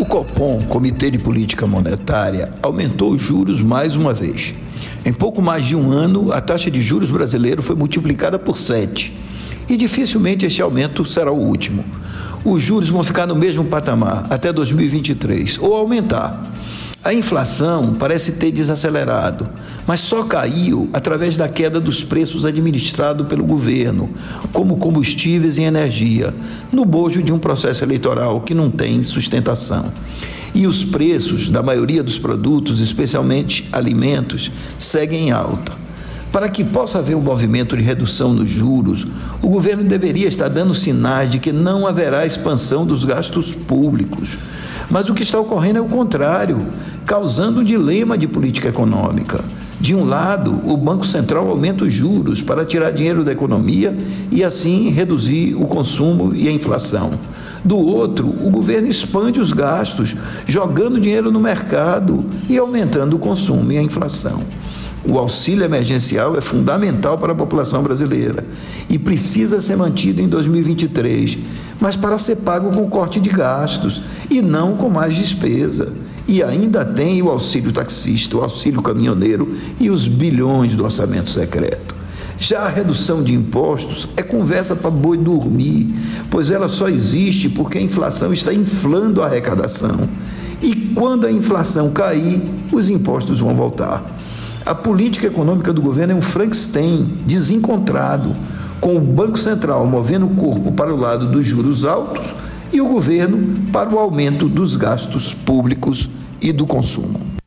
O Copom, Comitê de Política Monetária, aumentou os juros mais uma vez. Em pouco mais de um ano, a taxa de juros brasileiro foi multiplicada por sete. E dificilmente este aumento será o último. Os juros vão ficar no mesmo patamar até 2023 ou aumentar. A inflação parece ter desacelerado, mas só caiu através da queda dos preços administrados pelo governo, como combustíveis e energia, no bojo de um processo eleitoral que não tem sustentação. E os preços da maioria dos produtos, especialmente alimentos, seguem em alta. Para que possa haver um movimento de redução nos juros, o governo deveria estar dando sinais de que não haverá expansão dos gastos públicos. Mas o que está ocorrendo é o contrário causando um dilema de política econômica. De um lado, o Banco Central aumenta os juros para tirar dinheiro da economia e assim reduzir o consumo e a inflação. Do outro, o governo expande os gastos, jogando dinheiro no mercado e aumentando o consumo e a inflação. O auxílio emergencial é fundamental para a população brasileira e precisa ser mantido em 2023, mas para ser pago com corte de gastos e não com mais despesa. E ainda tem o auxílio taxista, o auxílio caminhoneiro e os bilhões do orçamento secreto. Já a redução de impostos é conversa para boi dormir, pois ela só existe porque a inflação está inflando a arrecadação. E quando a inflação cair, os impostos vão voltar. A política econômica do governo é um Frankenstein desencontrado, com o Banco Central movendo o corpo para o lado dos juros altos e o governo para o aumento dos gastos públicos e do consumo.